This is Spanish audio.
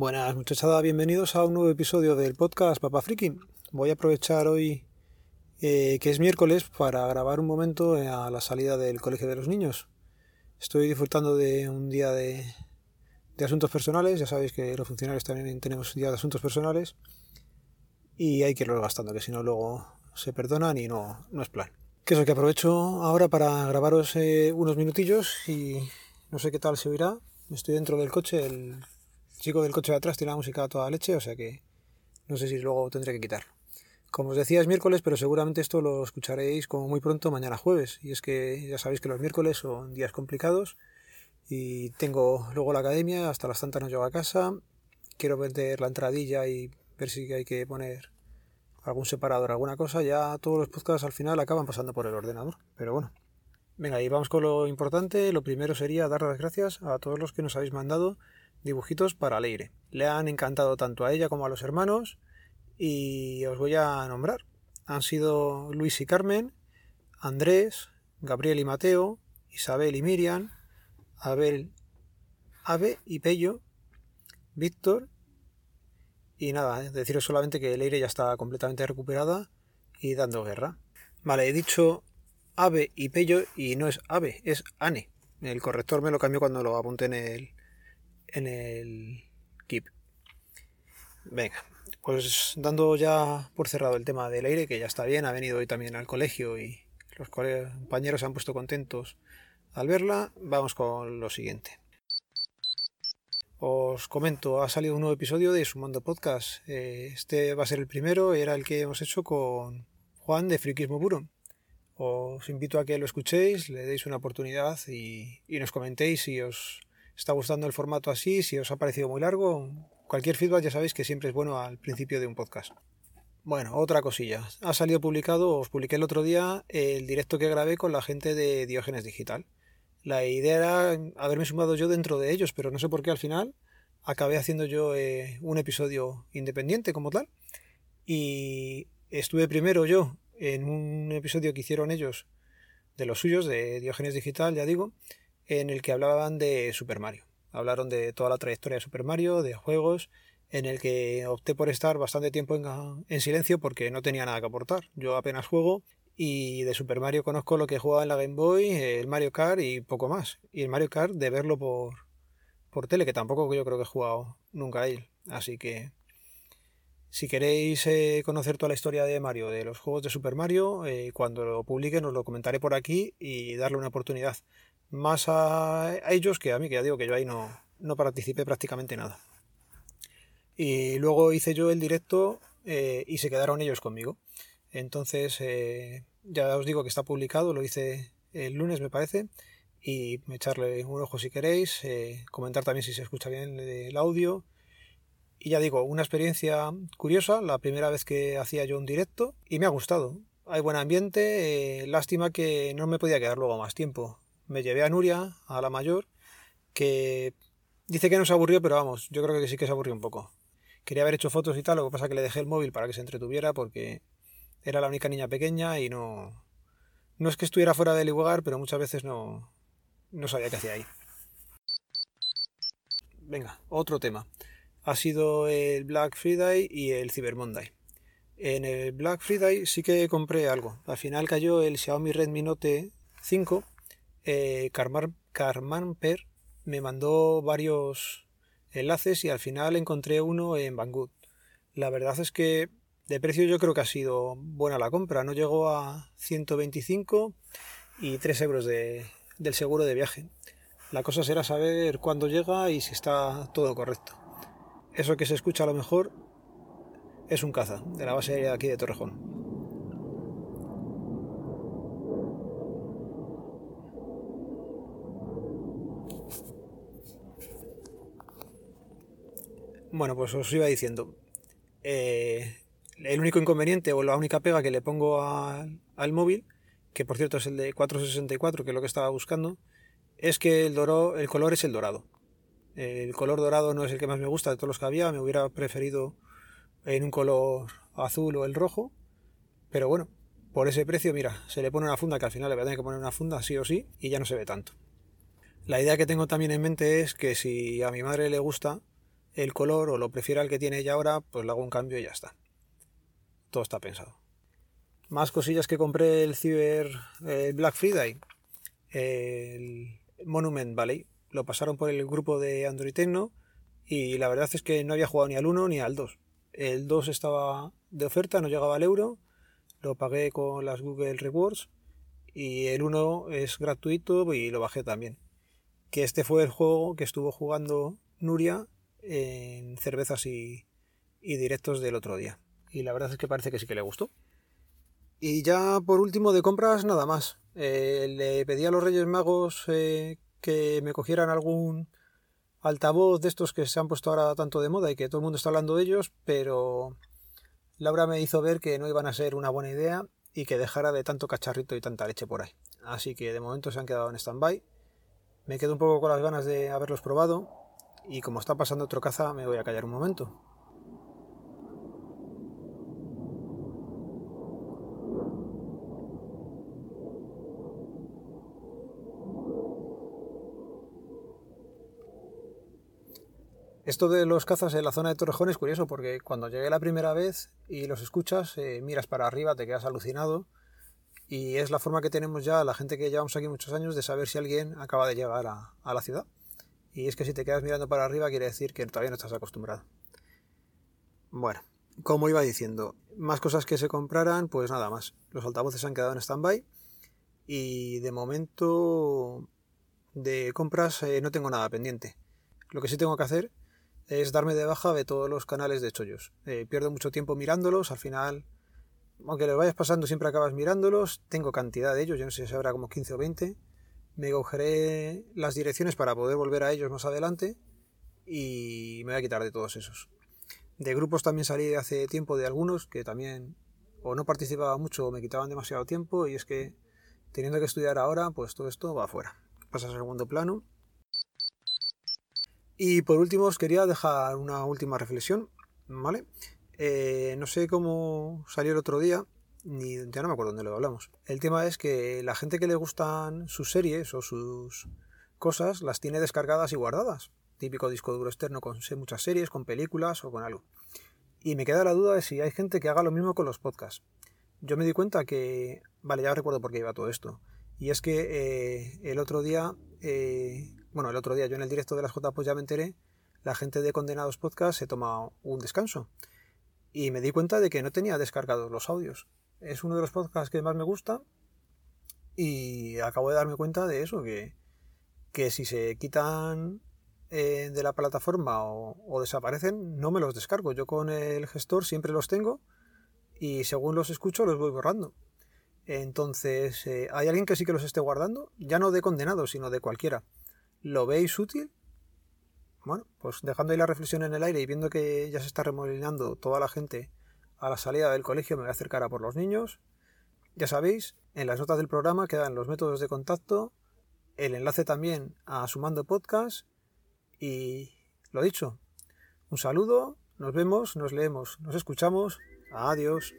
Buenas muchachada, bienvenidos a un nuevo episodio del podcast Papa Friki. Voy a aprovechar hoy eh, que es miércoles para grabar un momento a la salida del colegio de los niños. Estoy disfrutando de un día de, asuntos personales, ya sabéis que los funcionarios también tenemos día de asuntos personales y hay que irlo gastando, que si no luego se perdonan y no, no es plan. Que eso que aprovecho ahora para grabaros eh, unos minutillos y no sé qué tal se oirá. Estoy dentro del coche, el chico del coche de atrás tiene la música a toda leche, o sea que no sé si luego tendré que quitar. Como os decía es miércoles, pero seguramente esto lo escucharéis como muy pronto mañana jueves. Y es que ya sabéis que los miércoles son días complicados y tengo luego la academia, hasta las tantas no llego a casa. Quiero vender la entradilla y ver si hay que poner algún separador, alguna cosa. Ya todos los podcasts al final acaban pasando por el ordenador. Pero bueno. Venga, y vamos con lo importante. Lo primero sería dar las gracias a todos los que nos habéis mandado dibujitos para Leire. Le han encantado tanto a ella como a los hermanos y os voy a nombrar. Han sido Luis y Carmen, Andrés, Gabriel y Mateo, Isabel y Miriam, Abel, Ave y Pello, Víctor y nada, eh, deciros solamente que Leire ya está completamente recuperada y dando guerra. Vale, he dicho Ave y Pello y no es Ave, es Ane. El corrector me lo cambió cuando lo apunté en el, en el Keep. Venga, pues dando ya por cerrado el tema del aire, que ya está bien, ha venido hoy también al colegio y los compañeros se han puesto contentos al verla, vamos con lo siguiente. Os comento, ha salido un nuevo episodio de Sumando Podcast. Eh, este va a ser el primero, era el que hemos hecho con Juan de Frikismo Puro. Os invito a que lo escuchéis, le deis una oportunidad y, y nos comentéis si os está gustando el formato así, si os ha parecido muy largo, cualquier feedback ya sabéis que siempre es bueno al principio de un podcast. Bueno, otra cosilla. Ha salido publicado, os publiqué el otro día el directo que grabé con la gente de Diógenes Digital. La idea era haberme sumado yo dentro de ellos, pero no sé por qué al final acabé haciendo yo eh, un episodio independiente como tal. Y estuve primero yo en un episodio que hicieron ellos de los suyos, de Diógenes Digital, ya digo, en el que hablaban de Super Mario. Hablaron de toda la trayectoria de Super Mario, de juegos, en el que opté por estar bastante tiempo en, silencio porque no tenía nada que aportar. Yo apenas juego y de Super Mario conozco lo que jugaba en la Game Boy, el Mario Kart y poco más. Y el Mario Kart de verlo por, por tele, que tampoco yo creo que he jugado nunca a él. Así que si queréis eh, conocer toda la historia de Mario, de los juegos de Super Mario, eh, cuando lo publiquen os lo comentaré por aquí y darle una oportunidad más a, ellos que a mí, que ya digo que yo ahí no, no participé prácticamente nada. Y luego hice yo el directo eh, y se quedaron ellos conmigo. Entonces, eh, ya os digo que está publicado, lo hice el lunes me parece, y echarle un ojo si queréis, eh, comentar también si se escucha bien el audio. Y ya digo, una experiencia curiosa, la primera vez que hacía yo un directo, y me ha gustado. Hay buen ambiente, lástima que no me podía quedar luego más tiempo me llevé a Nuria, a la mayor, que dice que no se aburrió, pero vamos, yo creo que sí que se aburrió un poco. Quería haber hecho fotos y tal, lo que pasa es que le dejé el móvil para que se entretuviera porque era la única niña pequeña y no... No es que estuviera fuera del lugar, pero muchas veces no, no sabía qué hacía ahí. Venga, otro tema. Ha sido el Black Friday y el Cyber Monday. En el Black Friday sí que compré algo. Al final cayó el Xiaomi Redmi Note 5 eh, Carman, Per me mandó varios enlaces y al final encontré uno en Banggood. La verdad es que de precio yo creo que ha sido buena la compra. No llegó a 125 y 3 euros de, del seguro de viaje. La cosa será saber cuándo llega y si está todo correcto. Eso que se escucha a lo mejor es un caza de la base de aquí de Torrejón. Bueno, pues os iba diciendo. Eh, el único inconveniente o la única pega que le pongo al móvil, que por cierto es el de 464, que es lo que estaba buscando, es que el, el color es el dorado. El color dorado no es el que más me gusta de todos los que había, me hubiera preferido en un color azul o el rojo, pero bueno, por ese precio, mira, se le pone una funda que al final le voy a tener que poner una funda sí o sí y ya no se ve tanto. La idea que tengo también en mente es que si a mi madre le gusta, el color o lo prefiera el que tiene ella ahora, pues le hago un cambio y ya está. Todo está pensado. Más cosillas que compré el Cyber Black Friday. El Monument Valley. Lo pasaron por el grupo de Android Techno y la verdad es que no había jugado ni al 1 ni al 2. El 2 estaba de oferta, no llegaba al euro. Lo pagué con las Google Rewards y el 1 es gratuito y lo bajé también. Que este fue el juego que estuvo jugando Nuria en cervezas y, directos del otro día. Y la verdad es que parece que sí que le gustó. Y ya por último de compras nada más. Eh, le pedí a los Reyes Magos eh, que me cogieran algún altavoz de estos que se han puesto ahora tanto de moda y que todo el mundo está hablando de ellos, pero Laura me hizo ver que no iban a ser una buena idea y que dejara de tanto cacharrito y tanta leche por ahí. Así que de momento se han quedado en stand-by. Me quedo un poco con las ganas de haberlos probado y como está pasando otro caza me voy a callar un momento. Esto de los cazas en la zona de Torrejón es curioso porque cuando llegué la primera vez y los escuchas, eh, miras para arriba, te quedas alucinado y es la forma que tenemos ya la gente que llevamos aquí muchos años de saber si alguien acaba de llegar a, la ciudad. Y es que si te quedas mirando para arriba quiere decir que todavía no estás acostumbrado. Bueno, como iba diciendo, más cosas que se compraran, pues nada más. Los altavoces han quedado en stand-by y de momento de compras eh, no tengo nada pendiente. Lo que sí tengo que hacer es darme de baja de todos los canales de chollos. Eh, pierdo mucho tiempo mirándolos, al final, aunque lo vayas pasando, siempre acabas mirándolos. Tengo cantidad de ellos, yo no sé si habrá como 15 o 20. Me cogeré las direcciones para poder volver a ellos más adelante y me voy a quitar de todos esos. De grupos también salí hace tiempo de algunos que también o no participaba mucho o me quitaban demasiado tiempo y es que teniendo que estudiar ahora, pues todo esto va afuera. Pasa a segundo plano y por último os quería dejar una última reflexión, ¿vale? Eh, no sé cómo salió el otro día, ni ya no me acuerdo dónde lo hablamos. El tema es que la gente que le gustan sus series o sus cosas las tiene descargadas y guardadas. Típico disco duro externo con muchas series, con películas o con algo. Y me queda la duda de si hay gente que haga lo mismo con los podcasts. Yo me di cuenta que... Vale, ya recuerdo por qué iba todo esto. Y es que eh, el otro día eh, bueno, el otro día yo en el directo de las J pues ya me enteré, la gente de Condenados Podcast se toma un descanso. Y me di cuenta de que no tenía descargados los audios. Es uno de los podcasts que más me gusta. Y acabo de darme cuenta de eso, que, que si se quitan eh, de la plataforma o, desaparecen, no me los descargo. Yo con el gestor siempre los tengo y según los escucho los voy borrando. Entonces, eh, ¿hay alguien que sí que los esté guardando? Ya no de condenados, sino de cualquiera. ¿Lo veis útil? Bueno, pues dejando ahí la reflexión en el aire y viendo que ya se está remolinando toda la gente a la salida del colegio, me voy a acercar a por los niños. Ya sabéis, en las notas del programa quedan los métodos de contacto, el enlace también a Sumando Podcast y lo dicho, un saludo, nos vemos, nos leemos, nos escuchamos, adiós.